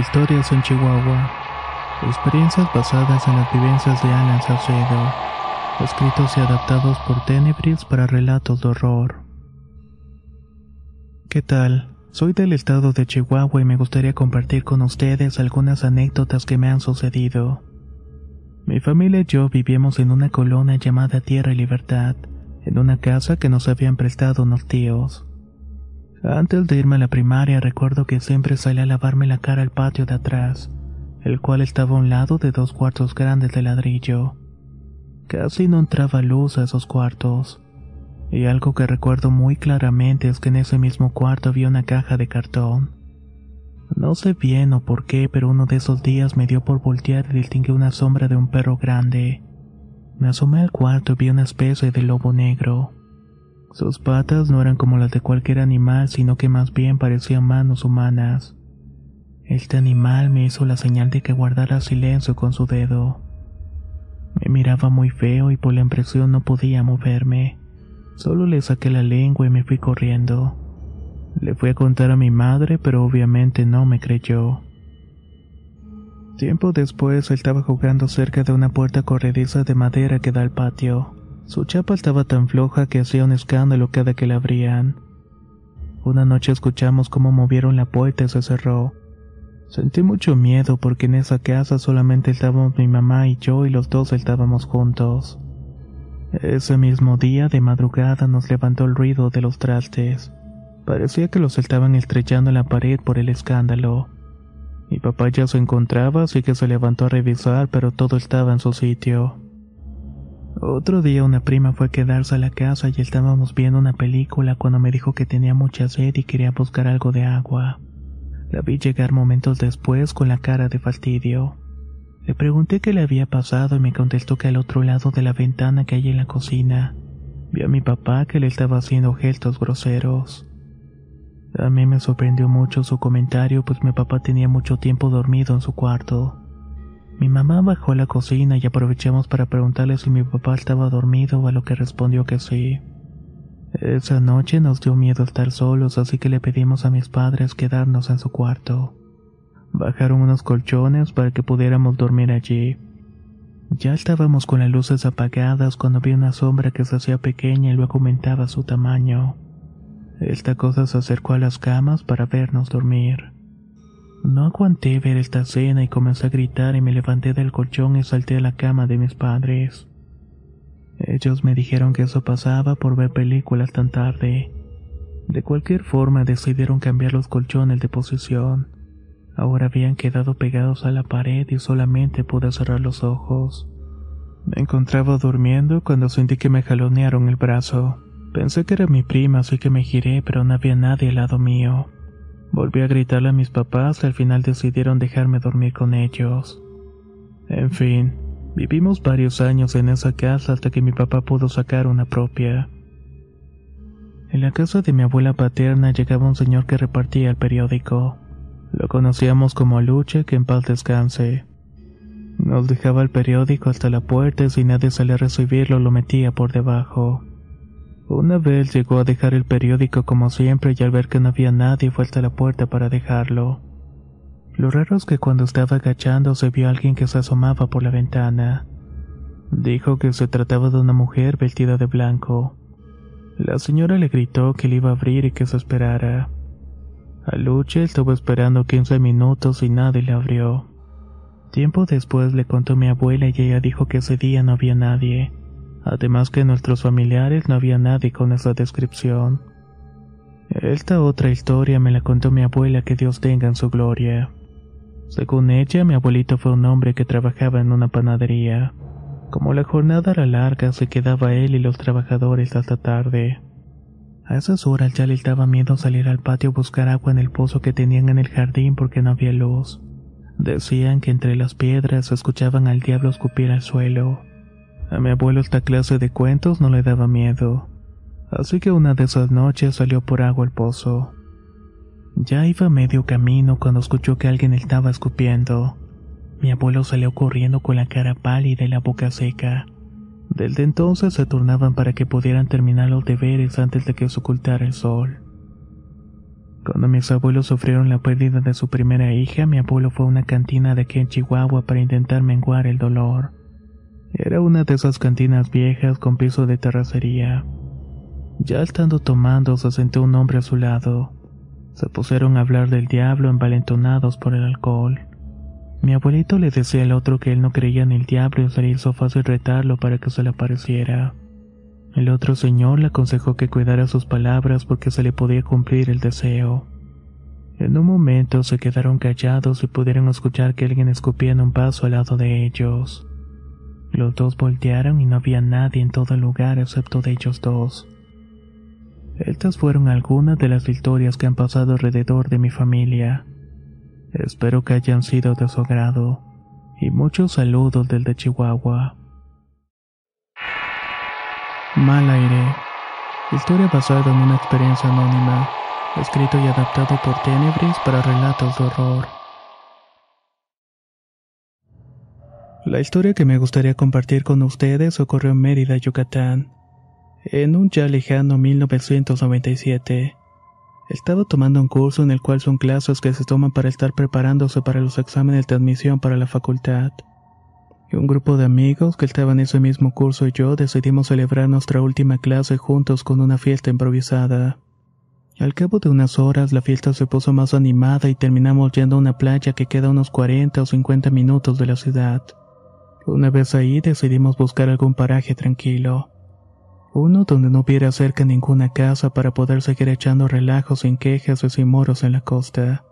Historias en Chihuahua. Experiencias basadas en las vivencias de Alan Saucedo. Escritos y adaptados por Tenebris para relatos de horror. ¿Qué tal? Soy del estado de Chihuahua y me gustaría compartir con ustedes algunas anécdotas que me han sucedido. Mi familia y yo vivíamos en una colonia llamada Tierra y Libertad, en una casa que nos habían prestado unos tíos. Antes de irme a la primaria recuerdo que siempre salía a lavarme la cara al patio de atrás, el cual estaba a un lado de dos cuartos grandes de ladrillo. Casi no entraba luz a esos cuartos. Y algo que recuerdo muy claramente es que en ese mismo cuarto había una caja de cartón. No sé bien o por qué, pero uno de esos días me dio por voltear y distinguí una sombra de un perro grande. Me asomé al cuarto y vi una especie de lobo negro. Sus patas no eran como las de cualquier animal, sino que más bien parecían manos humanas. Este animal me hizo la señal de que guardara silencio con su dedo. Me miraba muy feo y por la impresión no podía moverme. Solo le saqué la lengua y me fui corriendo. Le fui a contar a mi madre, pero obviamente no me creyó. Tiempo después estaba jugando cerca de una puerta corrediza de madera que da al patio. Su chapa estaba tan floja que hacía un escándalo cada que la abrían. Una noche escuchamos cómo movieron la puerta y se cerró. Sentí mucho miedo porque en esa casa solamente estábamos mi mamá y yo y los dos estábamos juntos. Ese mismo día de madrugada nos levantó el ruido de los trastes. Parecía que los estaban estrellando en la pared por el escándalo. Mi papá ya se encontraba, así que se levantó a revisar, pero todo estaba en su sitio. Otro día una prima fue a quedarse a la casa y estábamos viendo una película cuando me dijo que tenía mucha sed y quería buscar algo de agua. La vi llegar momentos después con la cara de fastidio. Le pregunté qué le había pasado y me contestó que al otro lado de la ventana que hay en la cocina, vi a mi papá que le estaba haciendo gestos groseros. A mí me sorprendió mucho su comentario pues mi papá tenía mucho tiempo dormido en su cuarto. Mi mamá bajó a la cocina y aprovechamos para preguntarle si mi papá estaba dormido, a lo que respondió que sí. Esa noche nos dio miedo estar solos, así que le pedimos a mis padres quedarnos en su cuarto. Bajaron unos colchones para que pudiéramos dormir allí. Ya estábamos con las luces apagadas cuando vi una sombra que se hacía pequeña y luego aumentaba su tamaño. Esta cosa se acercó a las camas para vernos dormir. No aguanté ver esta escena y comencé a gritar y me levanté del colchón y salté a la cama de mis padres. Ellos me dijeron que eso pasaba por ver películas tan tarde. De cualquier forma decidieron cambiar los colchones de posición. Ahora habían quedado pegados a la pared y solamente pude cerrar los ojos. Me encontraba durmiendo cuando sentí que me jalonearon el brazo. Pensé que era mi prima, así que me giré, pero no había nadie al lado mío. Volví a gritarle a mis papás y al final decidieron dejarme dormir con ellos. En fin, vivimos varios años en esa casa hasta que mi papá pudo sacar una propia. En la casa de mi abuela paterna llegaba un señor que repartía el periódico. Lo conocíamos como Luche, que en paz descanse. Nos dejaba el periódico hasta la puerta y si nadie salía a recibirlo lo metía por debajo. Una vez llegó a dejar el periódico como siempre y al ver que no había nadie fue hasta la puerta para dejarlo. Lo raro es que cuando estaba agachando se vio a alguien que se asomaba por la ventana. Dijo que se trataba de una mujer vestida de blanco. La señora le gritó que le iba a abrir y que se esperara. Aluche estuvo esperando 15 minutos y nadie le abrió. Tiempo después le contó mi abuela y ella dijo que ese día no había nadie. Además que nuestros familiares no había nadie con esa descripción. Esta otra historia me la contó mi abuela que Dios tenga en su gloria. Según ella, mi abuelito fue un hombre que trabajaba en una panadería. Como la jornada era larga, se quedaba él y los trabajadores hasta tarde. A esas horas ya les daba miedo salir al patio a buscar agua en el pozo que tenían en el jardín porque no había luz. Decían que entre las piedras escuchaban al diablo escupir al suelo. A mi abuelo esta clase de cuentos no le daba miedo. Así que una de esas noches salió por agua al pozo. Ya iba medio camino cuando escuchó que alguien estaba escupiendo. Mi abuelo salió corriendo con la cara pálida y la boca seca. Desde entonces se turnaban para que pudieran terminar los deberes antes de que se ocultara el sol. Cuando mis abuelos sufrieron la pérdida de su primera hija, mi abuelo fue a una cantina de aquí en Chihuahua para intentar menguar el dolor. Era una de esas cantinas viejas con piso de terracería. Ya estando tomando, se sentó un hombre a su lado. Se pusieron a hablar del diablo envalentonados por el alcohol. Mi abuelito le decía al otro que él no creía en el diablo y sería fácil retarlo para que se le apareciera. El otro señor le aconsejó que cuidara sus palabras porque se le podía cumplir el deseo. En un momento se quedaron callados y pudieron escuchar que alguien escupía en un vaso al lado de ellos. Los dos voltearon y no había nadie en todo el lugar excepto de ellos dos. Estas fueron algunas de las historias que han pasado alrededor de mi familia. Espero que hayan sido de su agrado. Y muchos saludos del de Chihuahua. Mal aire. Historia basada en una experiencia anónima. Escrito y adaptado por Tenebris para relatos de horror. La historia que me gustaría compartir con ustedes ocurrió en Mérida, Yucatán en un ya lejano 1997. Estaba tomando un curso en el cual son clases que se toman para estar preparándose para los exámenes de admisión para la facultad. Y un grupo de amigos que estaban en ese mismo curso y yo decidimos celebrar nuestra última clase juntos con una fiesta improvisada. Al cabo de unas horas la fiesta se puso más animada y terminamos yendo a una playa que queda a unos 40 o 50 minutos de la ciudad. Una vez ahí decidimos buscar algún paraje tranquilo uno donde no hubiera cerca ninguna casa para poder seguir echando relajos sin quejas o sin moros en la costa.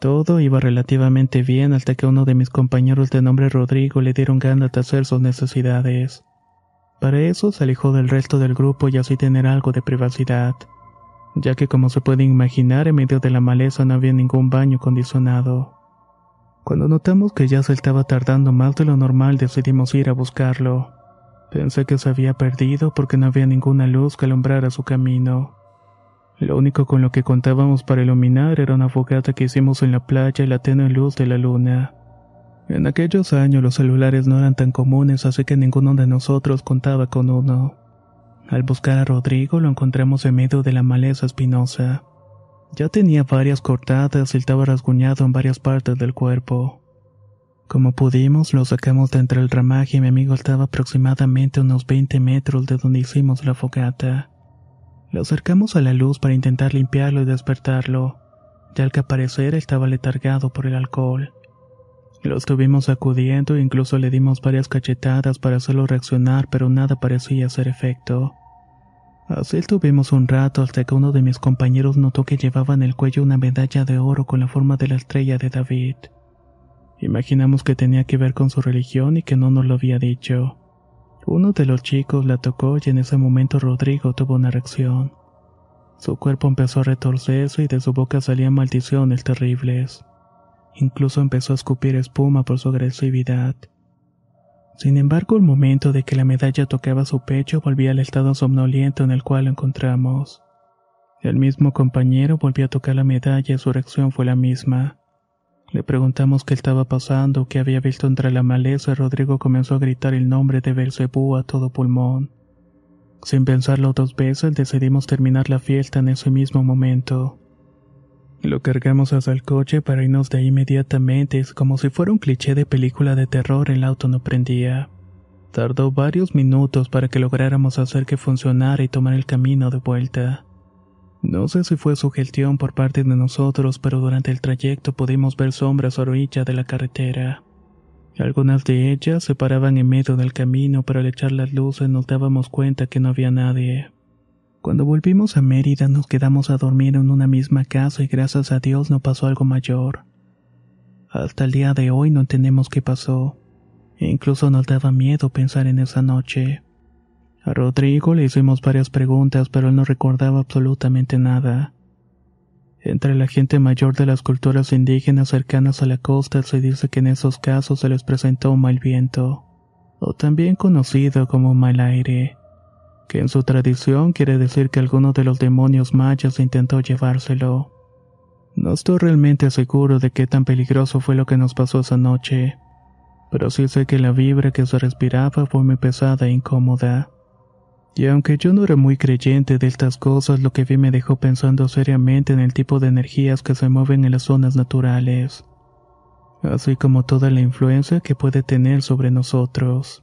Todo iba relativamente bien hasta que uno de mis compañeros de nombre Rodrigo le dieron ganas de hacer sus necesidades. Para eso se alejó del resto del grupo y así tener algo de privacidad, ya que como se puede imaginar en medio de la maleza no había ningún baño acondicionado. Cuando notamos que ya se estaba tardando más de lo normal decidimos ir a buscarlo. Pensé que se había perdido porque no había ninguna luz que alumbrara su camino. Lo único con lo que contábamos para iluminar era una fogata que hicimos en la playa y la tenue luz de la luna. En aquellos años los celulares no eran tan comunes, así que ninguno de nosotros contaba con uno. Al buscar a Rodrigo lo encontramos en medio de la maleza espinosa. Ya tenía varias cortadas y estaba rasguñado en varias partes del cuerpo. Como pudimos, lo sacamos de entre el ramaje y mi amigo estaba aproximadamente unos 20 metros de donde hicimos la fogata. Lo acercamos a la luz para intentar limpiarlo y despertarlo, ya que al parecer estaba letargado por el alcohol. Lo estuvimos sacudiendo e incluso le dimos varias cachetadas para hacerlo reaccionar, pero nada parecía hacer efecto. Así estuvimos un rato hasta que uno de mis compañeros notó que llevaba en el cuello una medalla de oro con la forma de la estrella de David. Imaginamos que tenía que ver con su religión y que no nos lo había dicho. Uno de los chicos la tocó y en ese momento Rodrigo tuvo una reacción. Su cuerpo empezó a retorcerse y de su boca salían maldiciones terribles. Incluso empezó a escupir espuma por su agresividad. Sin embargo, el momento de que la medalla tocaba su pecho volvía al estado somnoliento en el cual lo encontramos. El mismo compañero volvió a tocar la medalla y su reacción fue la misma. Le preguntamos qué estaba pasando, qué había visto entre la maleza y Rodrigo comenzó a gritar el nombre de Belcebú a todo pulmón. Sin pensarlo dos veces decidimos terminar la fiesta en ese mismo momento. Lo cargamos hasta el coche para irnos de ahí inmediatamente, como si fuera un cliché de película de terror el auto no prendía. Tardó varios minutos para que lográramos hacer que funcionara y tomar el camino de vuelta. No sé si fue sugestión por parte de nosotros, pero durante el trayecto pudimos ver sombras a orilla de la carretera. Algunas de ellas se paraban en medio del camino, pero al echar las luces nos dábamos cuenta que no había nadie. Cuando volvimos a Mérida nos quedamos a dormir en una misma casa y gracias a Dios no pasó algo mayor. Hasta el día de hoy no entendemos qué pasó. E incluso nos daba miedo pensar en esa noche. A Rodrigo le hicimos varias preguntas, pero él no recordaba absolutamente nada. Entre la gente mayor de las culturas indígenas cercanas a la costa se dice que en esos casos se les presentó un mal viento, o también conocido como mal aire, que en su tradición quiere decir que alguno de los demonios mayas intentó llevárselo. No estoy realmente seguro de qué tan peligroso fue lo que nos pasó esa noche, pero sí sé que la vibra que se respiraba fue muy pesada e incómoda. Y aunque yo no era muy creyente de estas cosas, lo que vi me dejó pensando seriamente en el tipo de energías que se mueven en las zonas naturales, así como toda la influencia que puede tener sobre nosotros.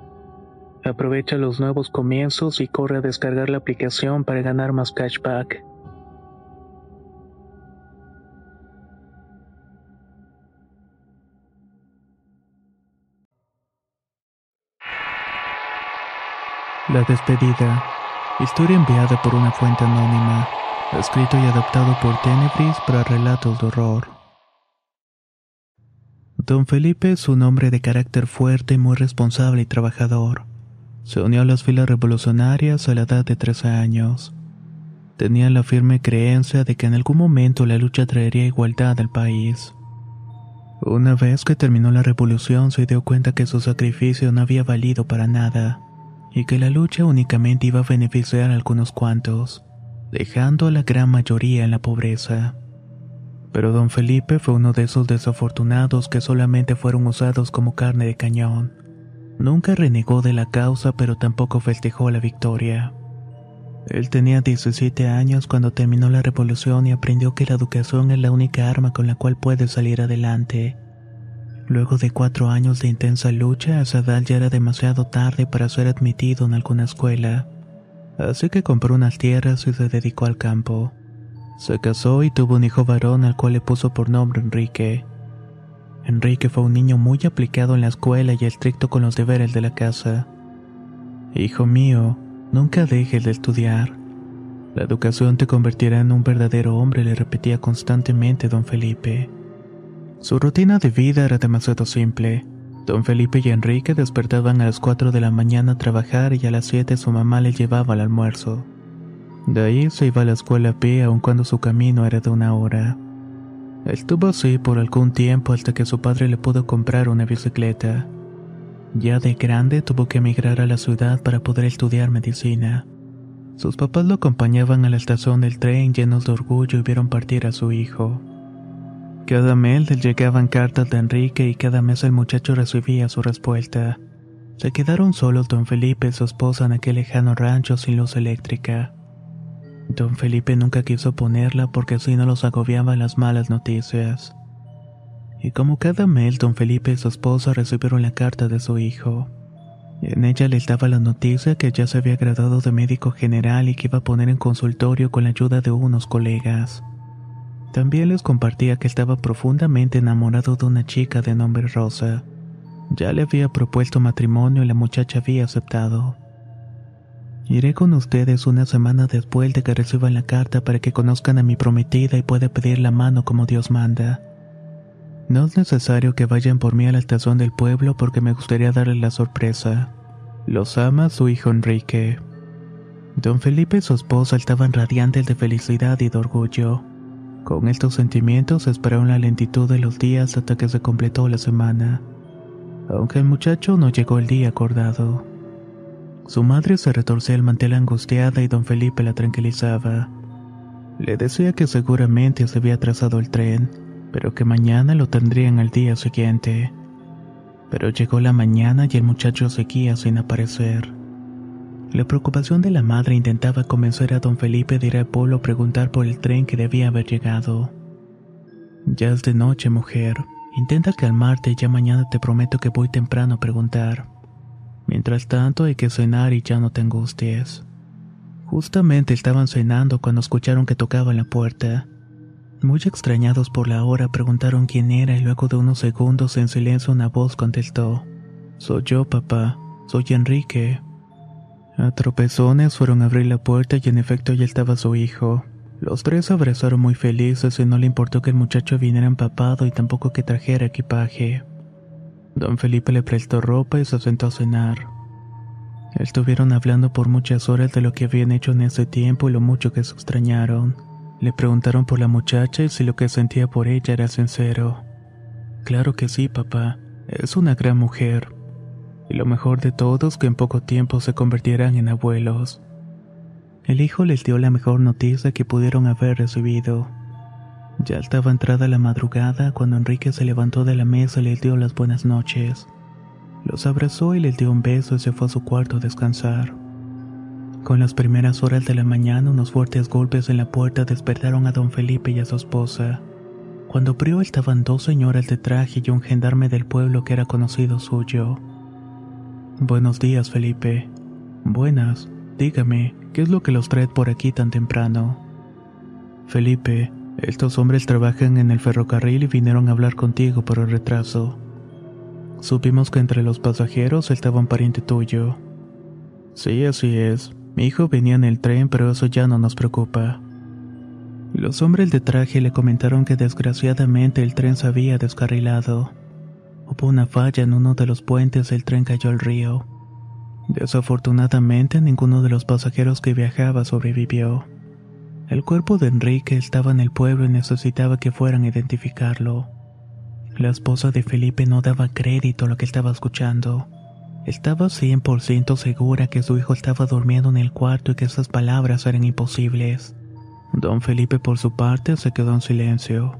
Aprovecha los nuevos comienzos y corre a descargar la aplicación para ganar más cashback. La despedida. Historia enviada por una fuente anónima. Escrito y adaptado por Tenebris para relatos de horror. Don Felipe es un hombre de carácter fuerte, muy responsable y trabajador. Se unió a las filas revolucionarias a la edad de 13 años. Tenía la firme creencia de que en algún momento la lucha traería igualdad al país. Una vez que terminó la revolución se dio cuenta que su sacrificio no había valido para nada, y que la lucha únicamente iba a beneficiar a algunos cuantos, dejando a la gran mayoría en la pobreza. Pero don Felipe fue uno de esos desafortunados que solamente fueron usados como carne de cañón. Nunca renegó de la causa, pero tampoco festejó la victoria. Él tenía 17 años cuando terminó la revolución y aprendió que la educación es la única arma con la cual puede salir adelante. Luego de cuatro años de intensa lucha, a esa edad ya era demasiado tarde para ser admitido en alguna escuela. Así que compró unas tierras y se dedicó al campo. Se casó y tuvo un hijo varón al cual le puso por nombre Enrique. Enrique fue un niño muy aplicado en la escuela y estricto con los deberes de la casa. Hijo mío, nunca dejes de estudiar. La educación te convertirá en un verdadero hombre, le repetía constantemente don Felipe. Su rutina de vida era demasiado simple. Don Felipe y Enrique despertaban a las 4 de la mañana a trabajar y a las 7 su mamá le llevaba al almuerzo. De ahí se iba a la escuela a pie aun cuando su camino era de una hora. Estuvo así por algún tiempo hasta que su padre le pudo comprar una bicicleta. Ya de grande tuvo que emigrar a la ciudad para poder estudiar medicina. Sus papás lo acompañaban a la estación del tren llenos de orgullo y vieron partir a su hijo. Cada mes le llegaban cartas de Enrique y cada mes el muchacho recibía su respuesta. Se quedaron solos don Felipe y su esposa en aquel lejano rancho sin luz eléctrica. Don Felipe nunca quiso ponerla porque así no los agobiaban las malas noticias. Y como cada mes, don Felipe y su esposa recibieron la carta de su hijo. En ella les daba la noticia que ya se había graduado de médico general y que iba a poner en consultorio con la ayuda de unos colegas. También les compartía que estaba profundamente enamorado de una chica de nombre Rosa. Ya le había propuesto matrimonio y la muchacha había aceptado. Iré con ustedes una semana después de que reciban la carta para que conozcan a mi prometida y pueda pedir la mano como Dios manda. No es necesario que vayan por mí a la estación del pueblo porque me gustaría darles la sorpresa. Los ama su hijo Enrique. Don Felipe y su esposa estaban radiantes de felicidad y de orgullo. Con estos sentimientos esperaron la lentitud de los días hasta que se completó la semana. Aunque el muchacho no llegó el día acordado. Su madre se retorcía el mantel angustiada y don Felipe la tranquilizaba. Le decía que seguramente se había atrasado el tren, pero que mañana lo tendrían al día siguiente. Pero llegó la mañana y el muchacho seguía sin aparecer. La preocupación de la madre intentaba convencer a don Felipe de ir al pueblo a preguntar por el tren que debía haber llegado. Ya es de noche, mujer. Intenta calmarte y ya mañana te prometo que voy temprano a preguntar. Mientras tanto hay que cenar y ya no te angusties. Justamente estaban cenando cuando escucharon que tocaban la puerta. Muy extrañados por la hora preguntaron quién era y luego de unos segundos en silencio una voz contestó. Soy yo, papá. Soy Enrique. A tropezones fueron a abrir la puerta y en efecto ya estaba su hijo. Los tres abrazaron muy felices y no le importó que el muchacho viniera empapado y tampoco que trajera equipaje. Don Felipe le prestó ropa y se sentó a cenar. Estuvieron hablando por muchas horas de lo que habían hecho en ese tiempo y lo mucho que se extrañaron. Le preguntaron por la muchacha y si lo que sentía por ella era sincero. Claro que sí, papá. Es una gran mujer. Y lo mejor de todo es que en poco tiempo se convertirán en abuelos. El hijo les dio la mejor noticia que pudieron haber recibido. Ya estaba entrada la madrugada cuando Enrique se levantó de la mesa y les dio las buenas noches. Los abrazó y les dio un beso y se fue a su cuarto a descansar. Con las primeras horas de la mañana unos fuertes golpes en la puerta despertaron a don Felipe y a su esposa. Cuando abrió estaban dos señoras de traje y un gendarme del pueblo que era conocido suyo. Buenos días, Felipe. Buenas. Dígame, ¿qué es lo que los trae por aquí tan temprano? Felipe, estos hombres trabajan en el ferrocarril y vinieron a hablar contigo por el retraso. Supimos que entre los pasajeros estaba un pariente tuyo. Sí, así es. Mi hijo venía en el tren, pero eso ya no nos preocupa. Los hombres de traje le comentaron que desgraciadamente el tren se había descarrilado. Hubo una falla en uno de los puentes el tren cayó al río. Desafortunadamente ninguno de los pasajeros que viajaba sobrevivió. El cuerpo de Enrique estaba en el pueblo y necesitaba que fueran a identificarlo. La esposa de Felipe no daba crédito a lo que estaba escuchando. Estaba 100% segura que su hijo estaba durmiendo en el cuarto y que esas palabras eran imposibles. Don Felipe por su parte se quedó en silencio.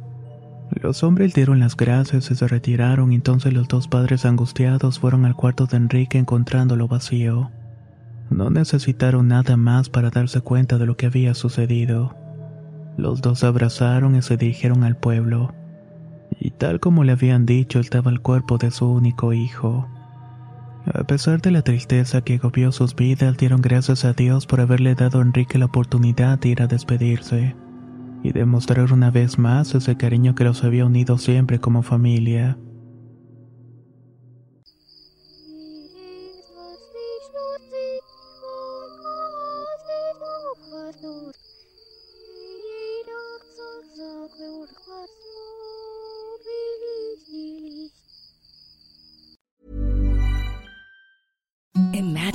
Los hombres dieron las gracias y se retiraron entonces los dos padres angustiados fueron al cuarto de Enrique encontrándolo vacío. No necesitaron nada más para darse cuenta de lo que había sucedido. Los dos se abrazaron y se dirigieron al pueblo. Y tal como le habían dicho estaba el cuerpo de su único hijo. A pesar de la tristeza que agobió sus vidas, dieron gracias a Dios por haberle dado a Enrique la oportunidad de ir a despedirse y demostrar una vez más ese cariño que los había unido siempre como familia.